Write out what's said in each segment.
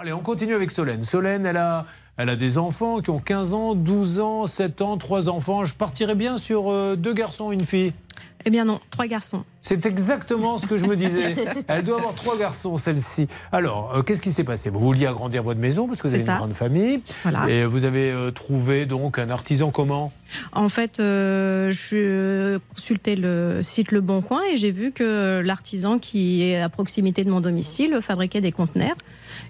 Allez, on continue avec Solène. Solène, elle a, elle a des enfants qui ont 15 ans, 12 ans, 7 ans, 3 enfants. Je partirais bien sur euh, deux garçons, une fille. Eh bien non, trois garçons. C'est exactement ce que je me disais. Elle doit avoir trois garçons, celle-ci. Alors, euh, qu'est-ce qui s'est passé? Vous vouliez agrandir votre maison parce que vous avez une grande famille. Voilà. Et vous avez euh, trouvé donc un artisan comment? En fait, euh, je consultais le site Le Bon Coin et j'ai vu que l'artisan qui est à proximité de mon domicile fabriquait des conteneurs.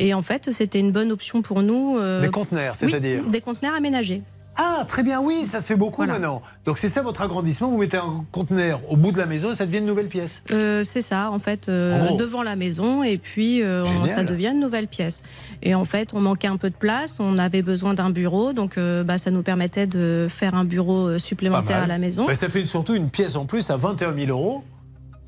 Et en fait, c'était une bonne option pour nous. des conteneurs, c'est-à-dire? Des conteneurs aménagés. Ah, très bien, oui, ça se fait beaucoup maintenant. Donc c'est ça votre agrandissement, vous mettez un conteneur au bout de la maison, ça devient une nouvelle pièce euh, C'est ça, en fait, euh, devant la maison, et puis euh, ça devient une nouvelle pièce. Et en fait, on manquait un peu de place, on avait besoin d'un bureau, donc bah, ça nous permettait de faire un bureau supplémentaire à la maison. ça fait surtout une pièce en plus à 21 000 euros.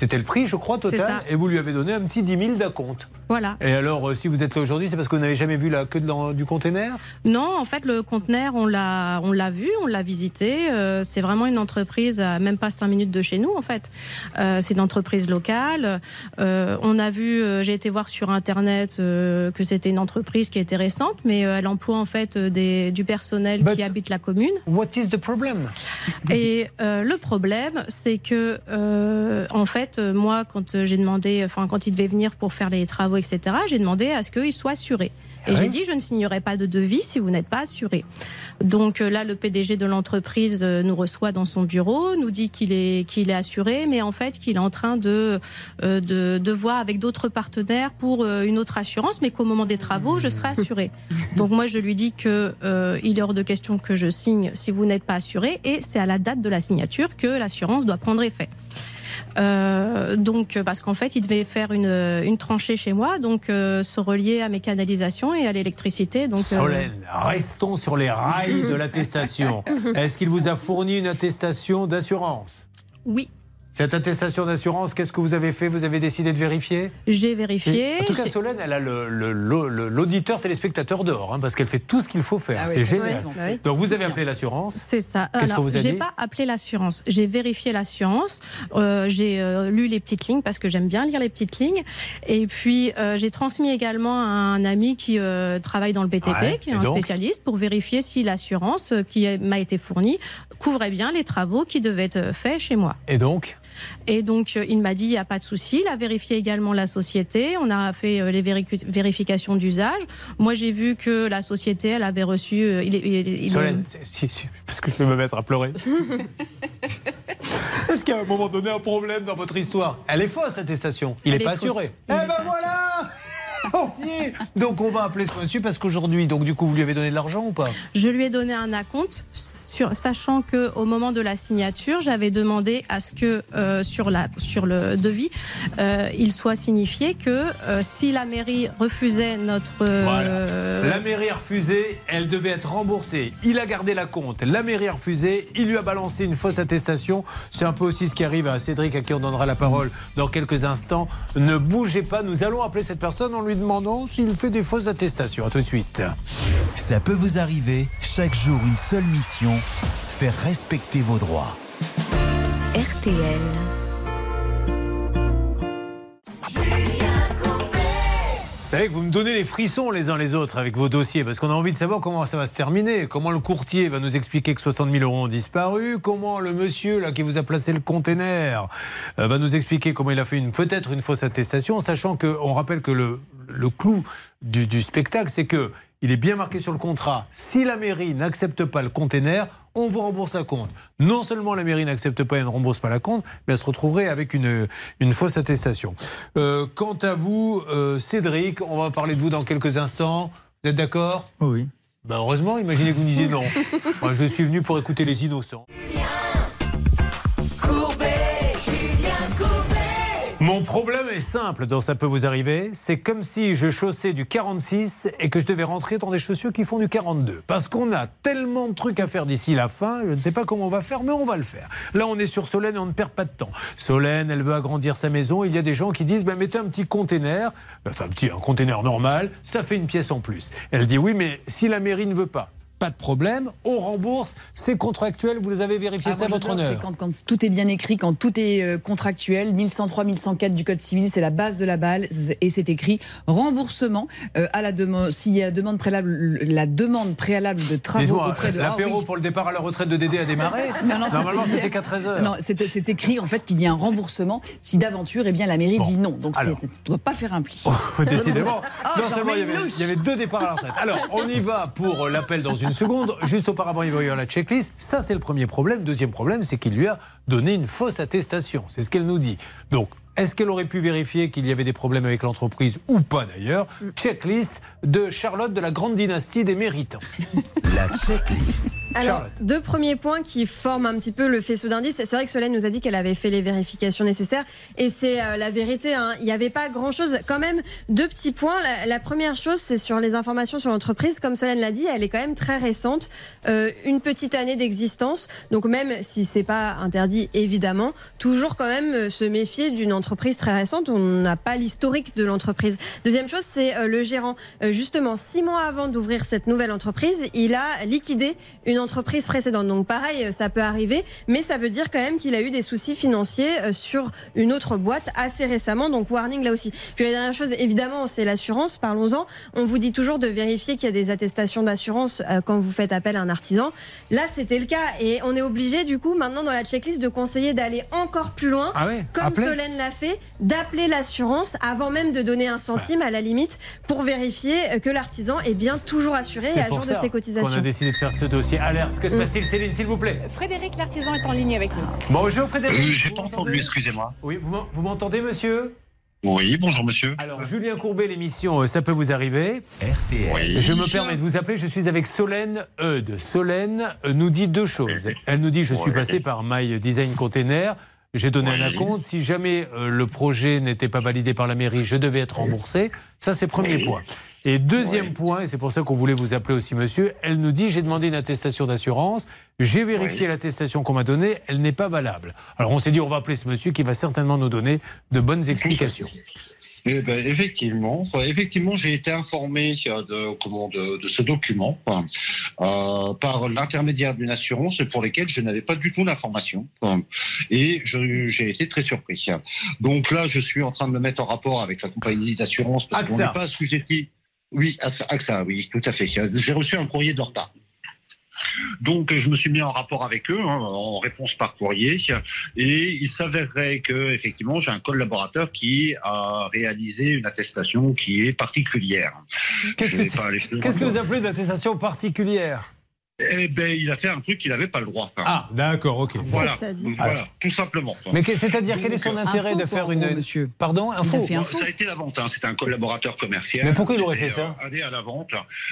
C'était le prix, je crois, total. Et vous lui avez donné un petit 10 000 d'acompte. Voilà. Et alors, euh, si vous êtes là aujourd'hui, c'est parce que vous n'avez jamais vu la queue de, du conteneur Non, en fait, le conteneur, on l'a, on l'a vu, on l'a visité. Euh, c'est vraiment une entreprise à même pas 5 minutes de chez nous, en fait. Euh, c'est une entreprise locale. on a vu, j'ai été voir sur Internet que c'était une entreprise qui était récente, mais elle emploie en fait des, du personnel qui habite la commune. What is the problem? Et le problème, c'est que, en fait, euh, moi, quand euh, j'ai demandé, enfin, quand il devait venir pour faire les travaux, etc., j'ai demandé à ce qu'il soit assuré. Et j'ai dit, je ne signerai pas de devis si vous n'êtes pas assuré. Donc euh, là, le PDG de l'entreprise nous reçoit dans son bureau, nous dit qu'il est, qu'il est assuré, mais en fait qu'il est en train de, de, de voir avec d'autres partenaires pour une autre assurance, mais qu'au moment des travaux, je serai assuré. Donc moi, je lui dis que il est hors de question que je signe si vous n'êtes pas assuré, et c'est à la date de la signature que l'assurance doit prendre effet. Euh, donc, parce qu'en fait, il devait faire une, une tranchée chez moi, donc euh, se relier à mes canalisations et à l'électricité. Donc, euh, Solène, restons sur les rails de l'attestation. Est-ce qu'il vous a fourni une attestation d'assurance? Oui. Cette attestation d'assurance, qu'est-ce que vous avez fait? Vous avez décidé de vérifier? J'ai vérifié. en tout cas, Solène, elle a l'auditeur téléspectateur dehors, hein, parce qu'elle fait tout ce qu'il faut faire. Ah c'est génial. Donc vous avez appelé l'assurance. C'est ça. Qu'est-ce que vous avez J'ai pas appelé l'assurance. J'ai vérifié l'assurance. Euh, j'ai euh, lu les petites lignes parce que j'aime bien lire les petites lignes. Et puis euh, j'ai transmis également à un ami qui travaille dans le BTP, qui est un spécialiste, pour vérifier si l'assurance qui m'a été fournie couvrait bien les travaux qui devaient être faits chez moi. Et donc? Et donc, euh, il m'a dit, il n'y a pas de souci. Il a vérifié également la société. On a fait euh, les vérifications d'usage. Moi, j'ai vu que la société, elle avait reçu... Euh, il, Solène, parce que je vais me mettre à pleurer. Est-ce qu'à un moment donné, un problème dans votre histoire? Elle est fausse, cette attestation. Il n'est pas assuré. Eh ben voilà donc on va appeler ce monsieur parce qu'aujourd'hui, donc du coup, vous lui avez donné de l'argent ou pas? Je lui ai donné un acompte sachant que au moment de la signature, j'avais demandé à ce que euh, sur, la, sur le devis, euh, il soit signifié que euh, si la mairie refusait notre... La mairie a refusé, elle devait être remboursée. Il a gardé la compte, la mairie a refusé, il lui a balancé une fausse attestation. C'est un peu aussi ce qui arrive à Cédric, à qui on donnera la parole dans quelques instants. Ne bougez pas, nous allons appeler cette personne en lui demandant s'il fait des fausses attestations. A tout de suite. Ça peut vous arriver, chaque jour une seule mission faire respecter vos droits. RTL. Vous savez que vous me donnez les frissons les uns les autres avec vos dossiers, parce qu'on a envie de savoir comment ça va se terminer, comment le courtier va nous expliquer que 60 000 euros ont disparu, comment le monsieur là qui vous a placé le container euh, va nous expliquer comment il a fait une peut-être une fausse attestation, sachant qu'on rappelle que le, le clou du, du spectacle, c'est que il est bien marqué sur le contrat, si la mairie n'accepte pas le container, on vous rembourse la compte. Non seulement la mairie n'accepte pas et ne rembourse pas la compte, mais elle se retrouverait avec une, une fausse attestation. Euh, quant à vous, euh, Cédric, on va parler de vous dans quelques instants. Vous êtes d'accord? Oui. Ben heureusement, imaginez que vous disiez non. Moi, je suis venu pour écouter les innocents. Mon problème est simple dans Ça peut vous arriver. C'est comme si je chaussais du 46 et que je devais rentrer dans des chaussures qui font du 42. Parce qu'on a tellement de trucs à faire d'ici la fin, je ne sais pas comment on va faire, mais on va le faire. Là, on est sur Solène et on ne perd pas de temps. Solène, elle veut agrandir sa maison. Il y a des gens qui disent ben, mettez un petit container, enfin un petit un container normal, ça fait une pièce en plus. Elle dit oui, mais si la mairie ne veut pas, pas de problème, on rembourse, c'est contractuel, vous les avez vérifiés, Ah, ça à moi, votre honneur. c'est Quand, quand tout est bien écrit, quand tout est euh, contractuel, 1103, 1104 du Code civil, c'est la base de la balle, et c'est écrit remboursement euh, à la demande. S'il y a la demande préalable, la demande préalable de travaux Dites-moi, auprès de. Ah, l'apéro oui. pour le départ à la retraite de Dédé a démarré Non, non, Normalement, c'était- qu'à 13h. Non, c'est c'est écrit en fait qu'il y a un remboursement si d'aventure, eh bien la mairie Bon, dit non. Donc alors. c'est- tu ne dois pas faire un pli. Décidément. Oh, non seulement il y, avait, il y avait deux départs à la retraite. Alors, on y va pour l'appel dans une seconde. Juste auparavant, il va y avoir la checklist. Ça, c'est le premier problème. Deuxième problème, c'est qu'il lui a donné une fausse attestation. C'est ce qu'elle nous dit. Donc, est-ce qu'elle aurait pu vérifier qu'il y avait des problèmes avec l'entreprise ou pas d'ailleurs Checklist de Charlotte de la grande dynastie des méritants. La checklist. Alors, Charlotte. deux premiers points qui forment un petit peu le faisceau d'indices. C'est vrai que Solène nous a dit qu'elle avait fait les vérifications nécessaires et c'est euh, la vérité. hein. Il n'y avait pas grand-chose. Quand même, deux petits points. La, la première chose, c'est sur les informations sur l'entreprise. Comme Solène l'a dit, elle est quand même très récente. Euh, une petite année d'existence. Donc même si c'est pas interdit, évidemment, toujours quand même euh, se méfier d'une entreprise très récente. On n'a pas l'historique de l'entreprise. Deuxième chose, c'est euh, le gérant. Euh, justement, six mois avant d'ouvrir cette nouvelle entreprise, il a liquidé une entreprise précédente. Donc pareil, euh, ça peut arriver, mais ça veut dire quand même qu'il a eu des soucis financiers sur une autre boîte assez récemment. Donc warning là aussi. Puis la dernière chose, évidemment, c'est l'assurance. Parlons-en. On vous dit toujours de vérifier qu'il y a des attestations d'assurance quand vous faites appel à un artisan. Là, c'était le cas et on est obligé du coup maintenant dans la checklist de conseiller d'aller encore plus loin Ah ouais comme Solène l'a fait, d'appeler l'assurance avant même de donner un centime à la limite pour vérifier que l'artisan est bien toujours assuré et à jour de ses qu'on a cotisations. décidé de faire ce dossier. Alerte. Que se Mm. passe-t-il, Céline, s'il vous plaît? Frédéric l'artisan est en ligne avec nous. Bonjour, Frédéric. Euh, J'ai pas entendu, excusez-moi. Oui, vous m'en- vous m'entendez, monsieur? Oui, bonjour monsieur. Alors, Julien Courbet, l'émission euh, Ça peut vous arriver. RTL. Oui. Je me permets de vous appeler, je suis avec Solène Eudes. Solène euh, nous dit deux choses. Elle nous dit Je suis Oui. passé par My Design Container. J'ai donné un acompte. Si jamais euh, le projet n'était pas validé par la mairie, je devais être remboursé. Ça, c'est premier Oui. point. Et deuxième Oui. point, et c'est pour ça qu'on voulait vous appeler aussi, monsieur, elle nous dit J'ai demandé une attestation d'assurance. J'ai vérifié l'attestation qu'on m'a donnée. Elle n'est pas valable. Alors, on s'est dit On va appeler ce monsieur qui va certainement nous donner de bonnes explications. Eh ben, effectivement, effectivement, j'ai été informé de, comment, de, de ce document euh, par l'intermédiaire d'une assurance pour lesquelles je n'avais pas du tout d'informations. euh, Et j'ai été très surpris. Donc là, je suis en train de me mettre en rapport avec la compagnie d'assurance parce qu'on n'est pas assujetti. Oui, AXA, oui, tout à fait. J'ai reçu un courrier de part. Donc, je me suis mis en rapport avec eux, hein, en réponse par courrier, et il s'avérerait que, effectivement, j'ai un collaborateur qui a réalisé une attestation qui est particulière. Qu'est-ce que vous appelez une attestation particulière? Eh ben, il a fait un truc qu'il n'avait pas le droit. Ah, d'accord, ok. voilà, C'est-à-dire Donc, voilà, tout simplement. Mais que- c'est-à-dire, quel est son intérêt de faire une. monsieur. Pardon, un faux fait un Bon, faux. ça a été la vente, hein. c'était un collaborateur commercial. Mais pourquoi il aurait fait ça euh, Allé à la vente.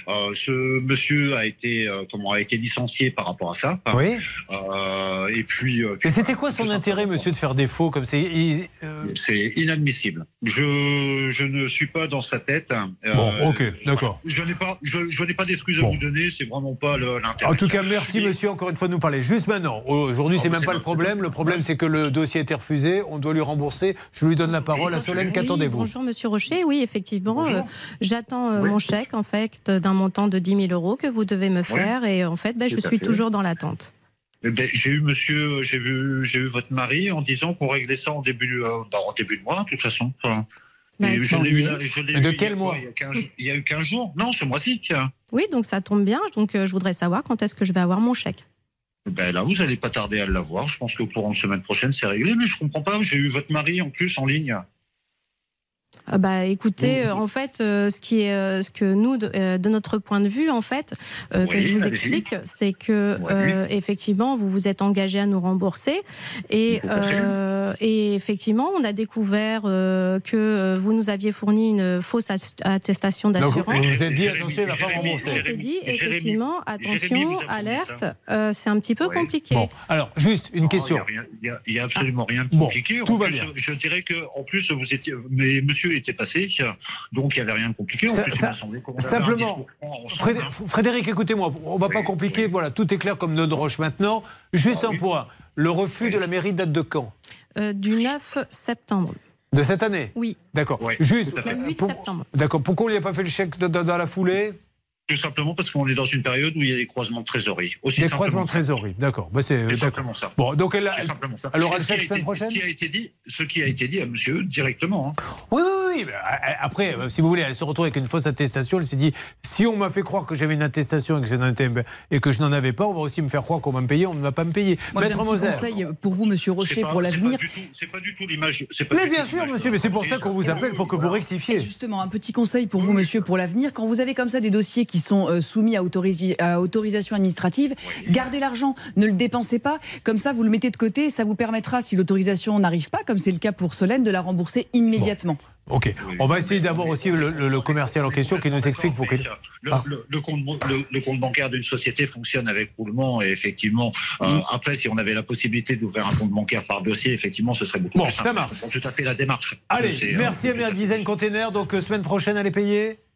Euh, ce monsieur a été, euh, comment, a été licencié par rapport à ça. Oui. Euh, et puis. euh, puis Et c'était quoi son intérêt, monsieur, de faire des faux comme c'est il- euh, C'est inadmissible. Je, je ne suis pas dans sa tête. Euh, Bon, ok, voilà. d'accord. Je n'ai pas, je, je n'ai pas d'excuses Bon. à vous donner. C'est vraiment pas le- l'intérêt. En tout cas, merci, monsieur, encore une fois, de nous parler. Juste maintenant, aujourd'hui, c'est même pas le problème. Le problème, c'est que le dossier a été refusé. On doit lui rembourser. Je lui donne la parole à Solène. Qu'attendez-vous bonjour Monsieur Rocher, oui effectivement, euh, j'attends euh, Oui. mon chèque en fait d'un montant de 10 000 euros que vous devez me faire et en fait ben, je suis fait. toujours dans l'attente. Eh ben, j'ai eu monsieur, j'ai vu, j'ai eu votre mari en disant qu'on réglait ça en début, euh, bah, en début de mois, de toute façon. Enfin, Et eu je de eu quel mois il y, a 15, il y a eu 15 jours? Non, ce mois-ci. tiens. Oui donc ça tombe bien, donc euh, je voudrais savoir quand est-ce que je vais avoir mon chèque. Ben là, vous n'allez pas tarder à l'avoir. Je pense qu'au courant de semaine prochaine, c'est réglé. Mais je comprends pas. J'ai eu votre mari en plus en ligne. Ah bah, écoutez, Oui. euh, en fait, euh, ce qui est, euh, ce que nous, de, euh, de notre point de vue, en fait, euh, que je vous explique, c'est que Oui. euh, effectivement, vous vous êtes engagé à nous rembourser, et, euh, effectivement, on a découvert euh, que vous nous aviez fourni une fausse at- attestation d'assurance. vous vous êtes dit, attention, il va pas Jérémy, rembourser. On s'est Jérémy, dit, effectivement, Jérémy attention, a alerte, euh, c'est un petit peu compliqué. Bon, alors, juste une Non, question. Il n'y a, a- a absolument rien de compliqué. Tout va bien. Je dirais que, en plus, vous étiez, mais monsieur était passé, donc il n'y avait rien de compliqué. En Ça- plus, simplement, hein. Frédéric, écoutez-moi, on va pas compliquer, oui. voilà, tout est clair comme de roche maintenant. Juste Ah un oui. point, le refus Oui. de la mairie date de quand? Euh, du 9 septembre. De cette année? Oui, D'accord. Oui, Juste, tout à fait. le 8 pour- septembre. D'accord. Pourquoi on lui a pas fait le chèque dans la foulée? Tout simplement parce qu'on est dans une période où il y a des croisements de trésorerie. Aussi Des croisements de trésorerie, d'accord. Bah, c'est simplement ça. Bon, donc elle, a- C'est elle- simplement ça. elle aura Et le ce qui a chèque semaine été- prochaine Ce qui a été dit, ce qui a été dit à monsieur directement. hein. Oui, oui, oui. euh, Après, euh, si vous voulez, elle se retrouve avec une fausse attestation. Elle s'est dit si on m'a fait croire que j'avais une attestation et que je n'en étais- et que je n'en avais pas, on va aussi me faire croire qu'on va me payer. On ne va pas me payer. Moi, j'ai un Maître petit conseil pour vous, monsieur Rocher, pas- pour l'avenir. C'est pas du tout l'image. Mais du bien sûr, monsieur, mais c'est pour ça qu'on vous appelle pour que vous rectifiez. justement, un petit conseil pour vous, monsieur, pour l'avenir. Quand vous avez comme ça des dossiers qui sont euh, soumis à, autorisation administrative, gardez l'argent, ne le dépensez pas. Comme ça, vous le mettez de côté et ça vous permettra, si l'autorisation n'arrive pas, comme c'est le cas pour Solène, de la rembourser immédiatement. Ok. On va essayer d'avoir aussi le, le- le commercial en question qui nous explique pour qu'il. Le, Ah. le- le compte, le- le compte bancaire d'une société fonctionne avec roulement et effectivement, euh, après, si on avait la possibilité d'ouvrir un compte bancaire par dossier, effectivement, ce serait beaucoup Bon, plus simple. ça marche. Tout à fait la démarche. Allez, euh, merci à tout à Design Container. Donc, euh, semaine prochaine, payée. Bon,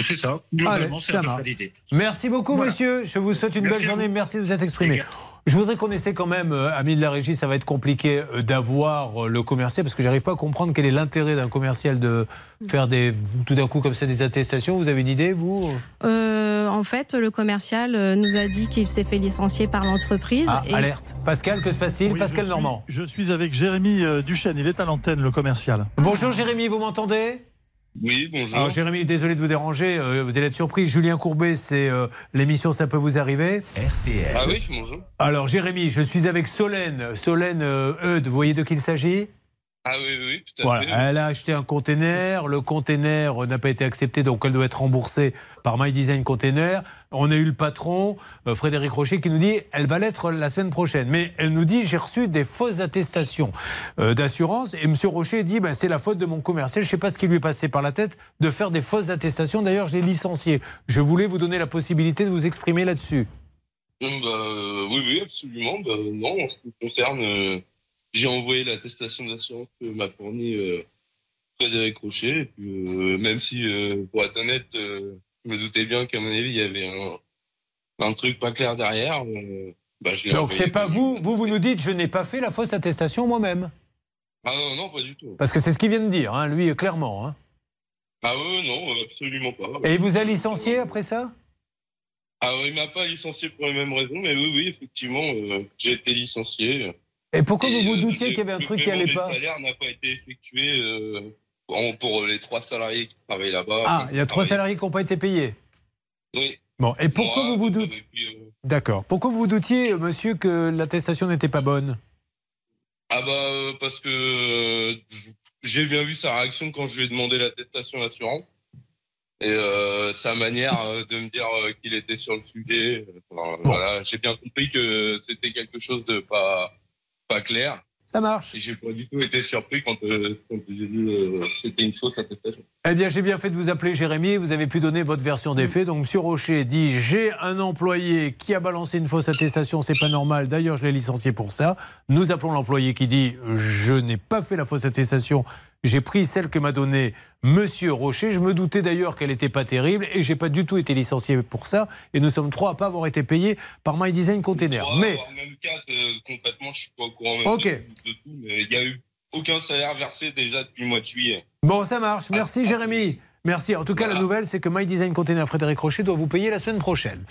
C'est ça. Globalement, Allez, c'est. Merci beaucoup, Voilà. monsieur. Je vous souhaite une Merci belle journée. vous. Merci de vous être exprimé. Je voudrais qu'on essaie quand même, euh, amis de la régie, ça va être compliqué euh, d'avoir euh, le commercial parce que j'arrive pas à comprendre quel est l'intérêt d'un commercial de faire des tout d'un coup comme ça des attestations. Vous avez une idée, vous? Euh, en fait, le commercial nous a dit qu'il s'est fait licencier par l'entreprise. Ah, et- alerte. Pascal, que se passe-t-il? Oui, Pascal je Normand. Suis, je suis avec Jérémy Duchesne, il est à l'antenne, le commercial. Bonjour Jérémy, vous m'entendez? Oui, bonjour. Alors Jérémy, désolé de vous déranger, euh, vous allez être surpris. Julien Courbet, c'est euh, l'émission Ça peut vous arriver. RTL. Ah oui, bonjour. Alors Jérémy, je suis avec Solène. Solène euh, Eudes, vous voyez de qui il s'agit? Ah oui, oui, tout à Voilà, fait. elle a acheté un container, le container n'a pas été accepté, donc elle doit être remboursée par My Design Container. On a eu le patron, euh, Frédéric Rocher, qui nous dit elle va l'être la semaine prochaine. Mais elle nous dit j'ai reçu des fausses attestations euh, d'assurance. Et M. Rocher dit ben, c'est la faute de mon commercial. Je ne sais pas ce qui lui est passé par la tête de faire des fausses attestations. D'ailleurs, je l'ai licencié. Je voulais vous donner la possibilité de vous exprimer là-dessus. Hum, bah, euh, oui, oui, absolument. Bah, non, en ce qui concerne, euh, j'ai envoyé l'attestation d'assurance que m'a fournie euh, Frédéric Rocher. Et puis, euh, même si, euh, pour être honnête, euh, je me doutais bien qu'à mon avis, il y avait un, un truc pas clair derrière. bah, je Donc c'est pas vous, vous, vous nous dites je n'ai pas fait la fausse attestation moi-même. Ah non, non, pas du tout. Parce que c'est ce qu'il vient de dire, hein, lui, clairement. hein. Ah oui, non, absolument pas. Et il vous a licencié après ça? Ah, il m'a pas licencié pour les mêmes raisons, mais oui, oui, effectivement, j'ai été licencié. Et pourquoi Et, vous vous euh, doutiez le- qu'il y avait un le truc qui allait pas salaires n'a pas été effectué euh, pour les trois salariés qui travaillent là-bas. Ah, il y a trois salariés qui n'ont pas été payés. Oui. Bon, et pourquoi Moi, vous vous euh, euh, D'accord. Pourquoi vous vous doutiez, euh, monsieur, que l'attestation n'était pas bonne? Ah bah euh, parce que euh, j'ai bien vu sa réaction quand je lui ai demandé l'attestation d'assurance et euh, sa manière euh, de me dire euh, qu'il était sur le sujet. euh, enfin, Bon. Voilà, j'ai bien compris que c'était quelque chose de pas pas clair. Ça marche. Et j'ai pas du tout été surpris quand, euh, quand j'ai dit euh, que c'était une fausse attestation. Eh bien, j'ai bien fait de vous appeler Jérémy. Vous avez pu donner votre version des faits. Donc, Monsieur Rocher dit j'ai un employé qui a balancé une fausse attestation. C'est pas normal. D'ailleurs, je l'ai licencié pour ça. Nous appelons l'employé qui dit je n'ai pas fait la fausse attestation. J'ai pris celle que m'a donnée Monsieur Rocher. Je me doutais d'ailleurs qu'elle n'était pas terrible et j'ai pas du tout été licencié pour ça. Et nous sommes trois à pas avoir été payés par My Design Container. Trois, Mais même quatre, euh, concrètement, je suis pas au courant même Ok. de, de tout, mais il y a eu aucun salaire versé déjà depuis le mois de juillet. Bon, ça marche. Merci, Ah, Jérémy. Merci. En tout cas, la nouvelle, c'est que My Design Container Frédéric Rocher doit vous payer la semaine prochaine.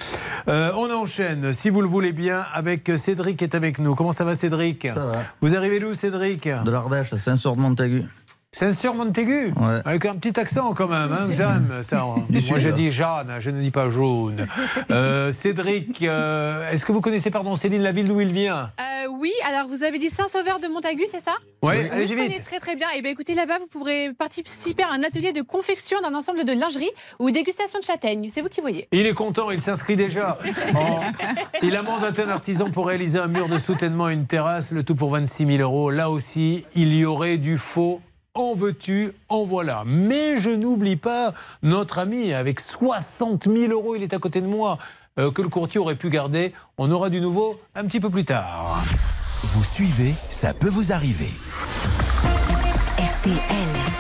Euh, on enchaîne, si vous le voulez bien, avec Cédric qui est avec nous. Comment ça va, Cédric? Ça va. Vous arrivez d'où, Cédric? De l'Ardèche, à Saint-Sor-de-Montaigu. Saint-Sûr Montaigu Ouais. Avec un petit accent quand même, hein, que j'aime ça. Moi j'ai dit Jeanne, je ne dis pas jaune. Euh, Cédric, euh, est-ce que vous connaissez, pardon, Céline, la ville d'où il vient? Euh, oui, alors vous avez dit Saint-Sauveur de Montagu, c'est ça? Oui, Oui, allez-y je connais vite. très très bien. Et bien écoutez, là-bas, vous pourrez participer à un atelier de confection d'un ensemble de lingerie ou dégustation de châtaignes. C'est vous qui voyez. Il est content, il s'inscrit déjà. Oh. Il amende un artisan pour réaliser un mur de soutènement et une terrasse, le tout pour 26 000 euros. Là aussi, il y aurait du faux. En veux-tu, en voilà. Mais je n'oublie pas notre ami avec 60 000 euros, il est à côté de moi, euh, que le courtier aurait pu garder. On aura du nouveau un petit peu plus tard. Vous suivez, ça peut vous arriver. RTL.